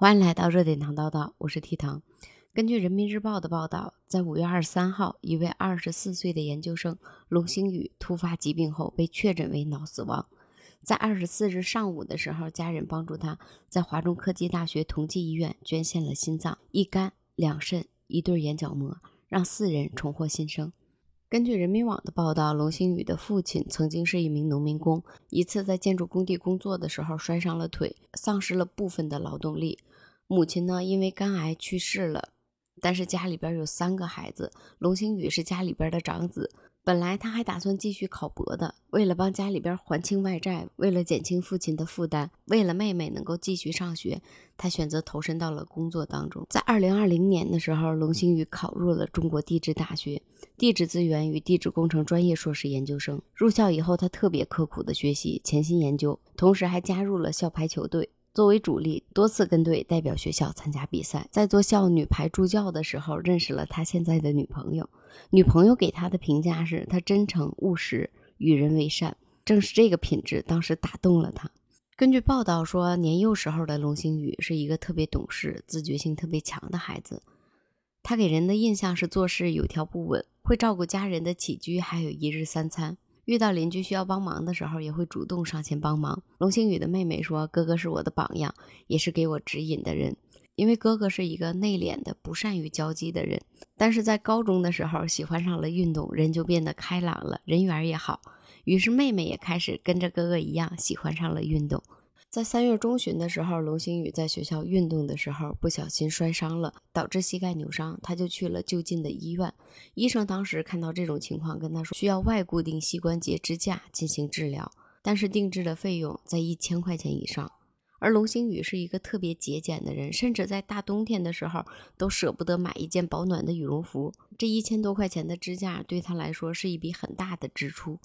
欢迎来到热点糖叨叨，我是 T 糖。根据人民日报的报道，在五月二十三号，一位二十四岁的研究生龙星宇突发疾病后被确诊为脑死亡。在二十四日上午的时候，家人帮助他在华中科技大学同济医院捐献了心脏、一肝、两肾、一对眼角膜，让四人重获新生。根据人民网的报道，龙星宇的父亲曾经是一名农民工，一次在建筑工地工作的时候摔伤了腿，丧失了部分的劳动力。母亲呢，因为肝癌去世了。但是家里边有三个孩子，龙星宇是家里边的长子。本来他还打算继续考博的，为了帮家里边还清外债，为了减轻父亲的负担，为了妹妹能够继续上学，他选择投身到了工作当中。在二零二零年的时候，龙星宇考入了中国地质大学地质资源与地质工程专业硕士研究生。入校以后，他特别刻苦的学习，潜心研究，同时还加入了校排球队。作为主力，多次跟队代表学校参加比赛。在做校女排助教的时候，认识了他现在的女朋友。女朋友给他的评价是他真诚务实，与人为善。正是这个品质，当时打动了他。根据报道说，年幼时候的龙星宇是一个特别懂事、自觉性特别强的孩子。他给人的印象是做事有条不紊，会照顾家人的起居，还有一日三餐。遇到邻居需要帮忙的时候，也会主动上前帮忙。龙星宇的妹妹说：“哥哥是我的榜样，也是给我指引的人。因为哥哥是一个内敛的、不善于交际的人，但是在高中的时候喜欢上了运动，人就变得开朗了，人缘也好。于是妹妹也开始跟着哥哥一样喜欢上了运动。”在三月中旬的时候，龙星宇在学校运动的时候不小心摔伤了，导致膝盖扭伤，他就去了就近的医院。医生当时看到这种情况，跟他说需要外固定膝关节支架进行治疗，但是定制的费用在一千块钱以上。而龙星宇是一个特别节俭的人，甚至在大冬天的时候都舍不得买一件保暖的羽绒服。这一千多块钱的支架对他来说是一笔很大的支出。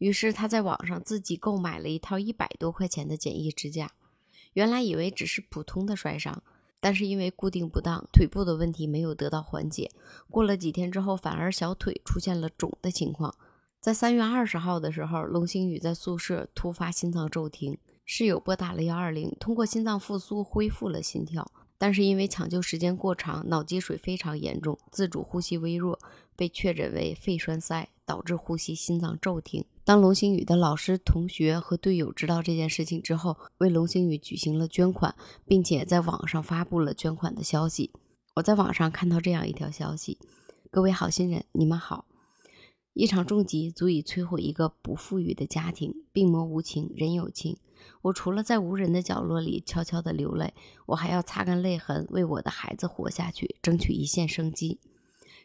于是他在网上自己购买了一套一百多块钱的简易支架，原来以为只是普通的摔伤，但是因为固定不当，腿部的问题没有得到缓解。过了几天之后，反而小腿出现了肿的情况。在三月二十号的时候，龙星宇在宿舍突发心脏骤停，室友拨打了幺二零，通过心脏复苏恢复了心跳，但是因为抢救时间过长，脑积水非常严重，自主呼吸微弱，被确诊为肺栓塞，导致呼吸心脏骤停。当龙星宇的老师、同学和队友知道这件事情之后，为龙星宇举行了捐款，并且在网上发布了捐款的消息。我在网上看到这样一条消息：各位好心人，你们好！一场重疾足以摧毁一个不富裕的家庭，病魔无情，人有情。我除了在无人的角落里悄悄地流泪，我还要擦干泪痕，为我的孩子活下去，争取一线生机。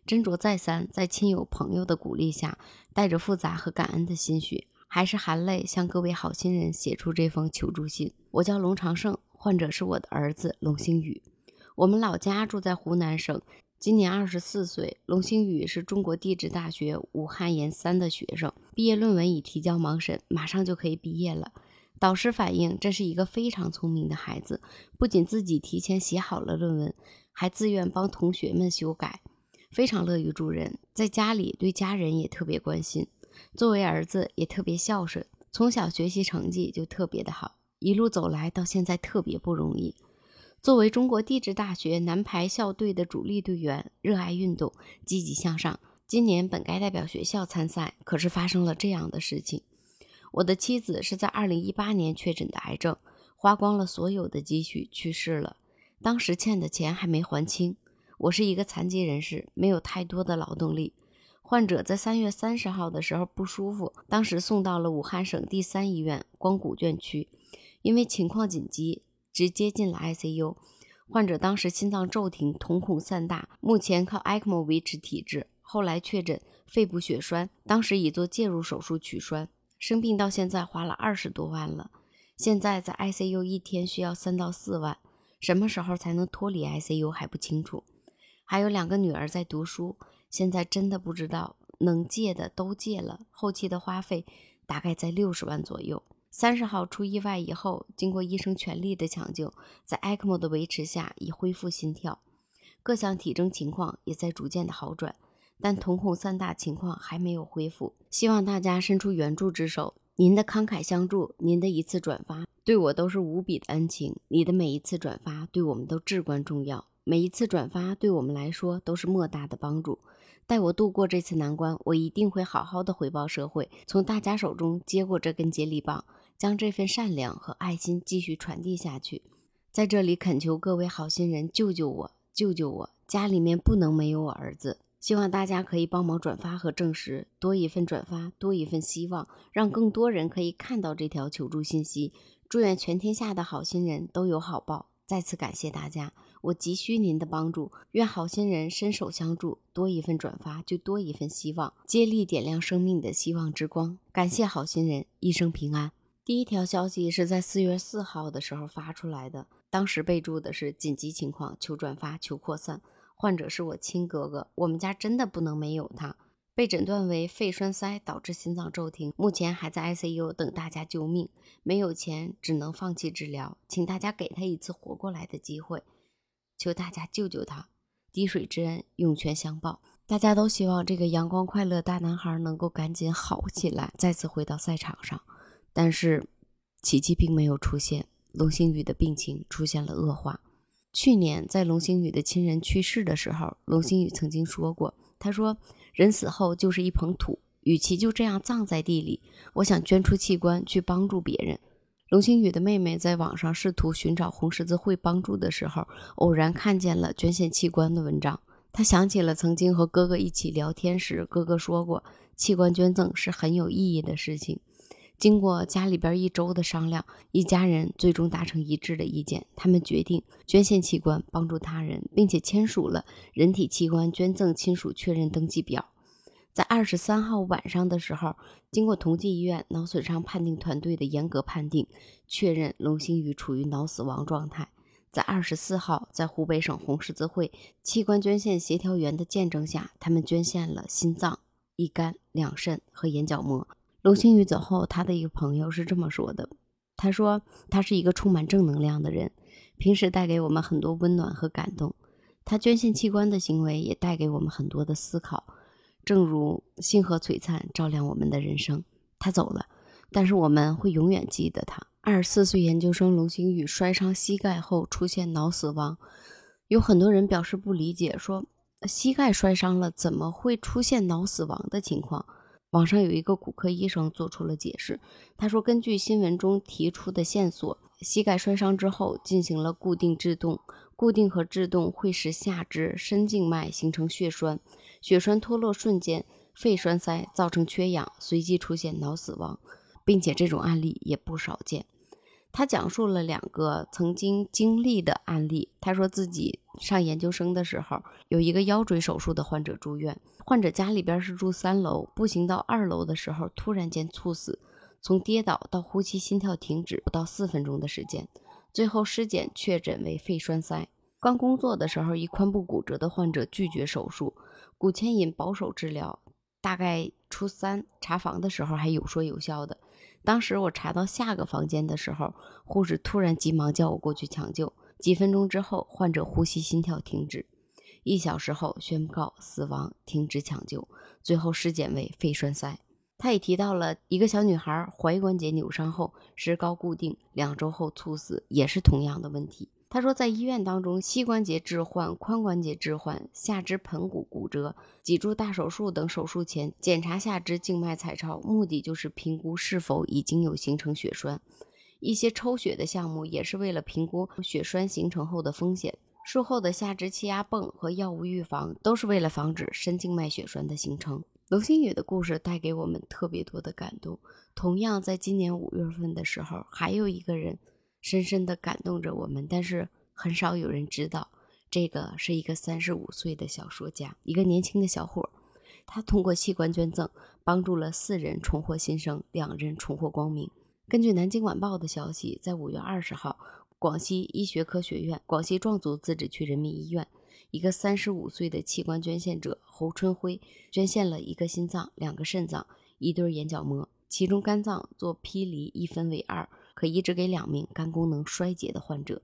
斟酌再三，在亲友朋友的鼓励下，带着复杂和感恩的心绪，还是含泪向各位好心人写出这封求助信。我叫龙长胜，患者是我的儿子龙星宇。我们老家住在湖南省，今年二十四岁。龙星宇是中国地质大学武汉研三的学生，毕业论文已提交盲审，马上就可以毕业了。导师反映，这是一个非常聪明的孩子，不仅自己提前写好了论文，还自愿帮同学们修改。非常乐于助人，在家里对家人也特别关心。作为儿子也特别孝顺，从小学习成绩就特别的好，一路走来到现在特别不容易。作为中国地质大学男排校队的主力队员，热爱运动，积极向上。今年本该代表学校参赛，可是发生了这样的事情。我的妻子是在2018年确诊的癌症，花光了所有的积蓄去世了，当时欠的钱还没还清。我是一个残疾人士，没有太多的劳动力。患者在三月三十号的时候不舒服，当时送到了武汉省第三医院光谷院区，因为情况紧急，直接进了 ICU。患者当时心脏骤停，瞳孔散大，目前靠 ECMO 维持体质。后来确诊肺部血栓，当时已做介入手术取栓。生病到现在花了二十多万了，现在在 ICU 一天需要三到四万，什么时候才能脱离 ICU 还不清楚。还有两个女儿在读书，现在真的不知道能借的都借了，后期的花费大概在六十万左右。三十号出意外以后，经过医生全力的抢救，在 ECMO 的维持下已恢复心跳，各项体征情况也在逐渐的好转，但瞳孔散大情况还没有恢复。希望大家伸出援助之手，您的慷慨相助，您的一次转发，对我都是无比的恩情。你的每一次转发对我们都至关重要，每一次转发对我们来说都是莫大的帮助。待我度过这次难关，我一定会好好的回报社会，从大家手中接过这根接力棒，将这份善良和爱心继续传递下去。在这里恳求各位好心人救救我，救救我！家里面不能没有我儿子。希望大家可以帮忙转发和证实，多一份转发，多一份希望，让更多人可以看到这条求助信息。祝愿全天下的好心人都有好报。再次感谢大家，我急需您的帮助。愿好心人伸手相助，多一份转发就多一份希望，接力点亮生命的希望之光。感谢好心人，一生平安。第一条消息是在四月四号的时候发出来的，当时备注的是紧急情况，求转发，求扩散。患者是我亲哥哥，我们家真的不能没有他。被诊断为肺栓塞导致心脏骤停，目前还在 ICU 等大家救命。没有钱，只能放弃治疗，请大家给他一次活过来的机会，求大家救救他。滴水之恩，涌泉相报。大家都希望这个阳光快乐大男孩能够赶紧好起来，再次回到赛场上。但是奇迹并没有出现，龙星宇的病情出现了恶化。去年在龙星宇的亲人去世的时候，龙星宇曾经说过：“他说人死后就是一捧土，与其就这样葬在地里，我想捐出器官去帮助别人。”龙星宇的妹妹在网上试图寻找红十字会帮助的时候，偶然看见了捐献器官的文章。她想起了曾经和哥哥一起聊天时，哥哥说过，器官捐赠是很有意义的事情。经过家里边一周的商量，一家人最终达成一致的意见。他们决定捐献器官帮助他人，并且签署了人体器官捐赠亲属确认登记表。在二十三号晚上的时候，经过同济医院脑损伤判定团队的严格判定，确认龙星宇处于脑死亡状态。在二十四号，在湖北省红十字会器官捐献协调员的见证下，他们捐献了心脏、一肝、两肾和眼角膜。龙星宇走后，他的一个朋友是这么说的：“他说他是一个充满正能量的人，平时带给我们很多温暖和感动。他捐献器官的行为也带给我们很多的思考，正如星河璀璨，照亮我们的人生。他走了，但是我们会永远记得他。二十四岁研究生龙星宇摔伤膝盖后出现脑死亡，有很多人表示不理解，说膝盖摔伤了怎么会出现脑死亡的情况？”网上有一个骨科医生做出了解释，他说，根据新闻中提出的线索，膝盖摔伤之后进行了固定制动，固定和制动会使下肢深静脉形成血栓，血栓脱落瞬间肺栓塞，造成缺氧，随即出现脑死亡，并且这种案例也不少见。他讲述了两个曾经经历的案例。他说自己上研究生的时候，有一个腰椎手术的患者住院，患者家里边是住三楼，步行到二楼的时候突然间猝死，从跌倒到呼吸心跳停止不到四分钟的时间，最后尸检确诊为肺栓塞。刚工作的时候，一髋部骨折的患者拒绝手术，骨牵引保守治疗，大概初三查房的时候还有说有笑的。当时我查到下个房间的时候，护士突然急忙叫我过去抢救。几分钟之后，患者呼吸心跳停止，一小时后宣告死亡，停止抢救。最后尸检为肺栓塞。他也提到了一个小女孩踝关节扭伤后石膏固定，两周后猝死，也是同样的问题。他说，在医院当中，膝关节置换、髋关节置换、下肢盆骨骨折、脊柱大手术等手术前检查下肢静脉彩超，目的就是评估是否已经有形成血栓。一些抽血的项目也是为了评估血栓形成后的风险。术后的下肢气压泵和药物预防都是为了防止深静脉血栓的形成。龙星宇的故事带给我们特别多的感动。同样，在今年五月份的时候，还有一个人。深深地感动着我们，但是很少有人知道，这个是一个三十五岁的小说家，一个年轻的小伙。他通过器官捐赠，帮助了四人重获新生，两人重获光明。根据南京晚报的消息，在五月二十号，广西医学科学院广西壮族自治区人民医院，一个三十五岁的器官捐献者侯春辉捐献了一个心脏、两个肾脏、一对眼角膜，其中肝脏做劈离，一分为二。可移植给两名肝功能衰竭的患者，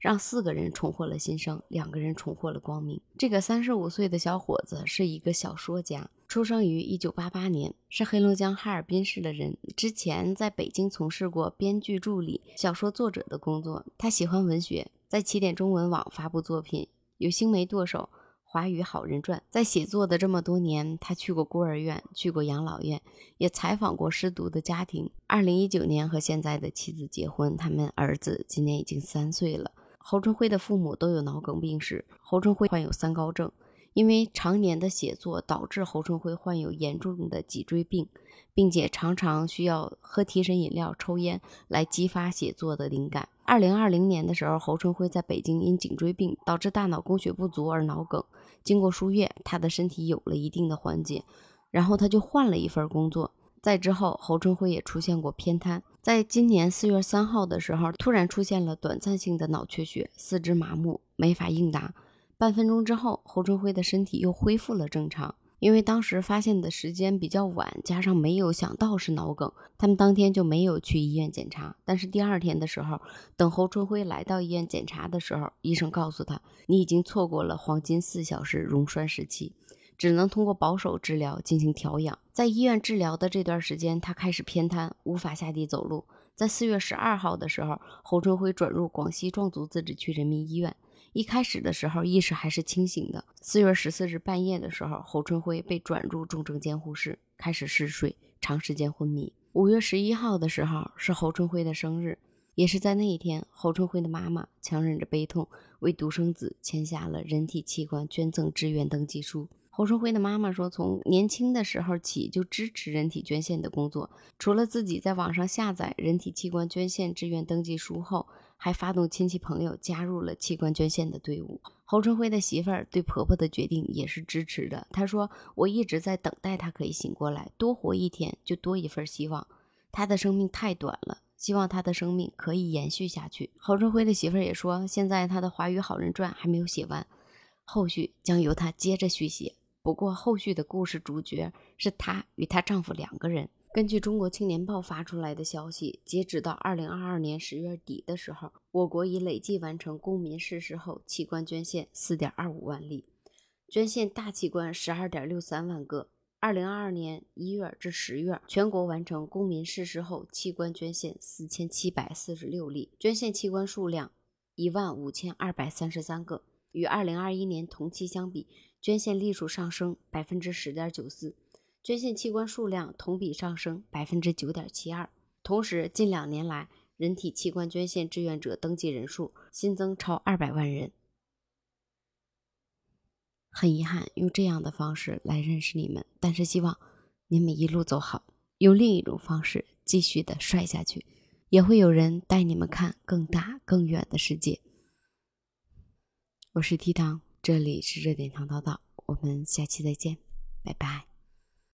让四个人重获了新生，两个人重获了光明。这个三十五岁的小伙子是一个小说家，出生于一九八八年，是黑龙江哈尔滨市的人。之前在北京从事过编剧助理、小说作者的工作。他喜欢文学，在起点中文网发布作品，有《星媒剁手》《华语好人传》。在写作的这么多年，他去过孤儿院，去过养老院，也采访过失独的家庭。二零一九年和现在的妻子结婚，他们儿子今年已经三岁了。侯春辉的父母都有脑梗病史，侯春辉患有三高症。因为常年的写作，导致侯春辉患有严重的脊椎病，并且常常需要喝提神饮料、抽烟来激发写作的灵感。二零二零年的时候，侯春辉在北京因颈椎病导致大脑供血不足而脑梗，经过输液，他的身体有了一定的缓解，然后他就换了一份工作。在之后，侯春辉也出现过偏瘫，在今年四月三号的时候，突然出现了短暂性的脑缺血，四肢麻木，没法应答。半分钟之后，侯春辉的身体又恢复了正常。因为当时发现的时间比较晚，加上没有想到是脑梗，他们当天就没有去医院检查。但是第二天的时候，等侯春辉来到医院检查的时候，医生告诉他：“你已经错过了黄金四小时溶栓时期，只能通过保守治疗进行调养。”在医院治疗的这段时间，他开始偏瘫，无法下地走路。在四月十二号的时候，侯春辉转入广西壮族自治区人民医院。一开始的时候，意识还是清醒的。四月十四日半夜的时候，侯春辉被转入重症监护室，开始嗜睡，长时间昏迷。五月十一号的时候是侯春辉的生日，也是在那一天，侯春辉的妈妈强忍着悲痛，为独生子签下了人体器官捐赠志愿登记书。侯春辉的妈妈说，从年轻的时候起就支持人体捐献的工作，除了自己在网上下载人体器官捐献志愿登记书后。还发动亲戚朋友加入了器官捐献的队伍。侯春辉的媳妇儿对婆婆的决定也是支持的。她说：“我一直在等待他可以醒过来，多活一天就多一份希望。他的生命太短了，希望他的生命可以延续下去。”侯春辉的媳妇儿也说：“现在他的《华语好人传》还没有写完，后续将由他接着续写。不过后续的故事主角是她与她丈夫两个人。”根据中国青年报发出来的消息，截止到二零二二年十月底的时候，我国已累计完成公民逝世后器官捐献四点二五万例，捐献大器官十二点六三万个。二零二二年一月至十月，全国完成公民逝世后器官捐献四千七百四十六例，捐献器官数量一万五千二百三十三个，与二零二一年同期相比，捐献例数上升百分之十点九四。捐献器官数量同比上升百分之九点七二，同时近两年来人体器官捐献志愿者登记人数新增超二百万人。很遗憾用这样的方式来认识你们，但是希望你们一路走好，用另一种方式继续的帅下去，也会有人带你们看更大更远的世界。我是 T 糖，这里是热点糖叨叨，我们下期再见，拜拜。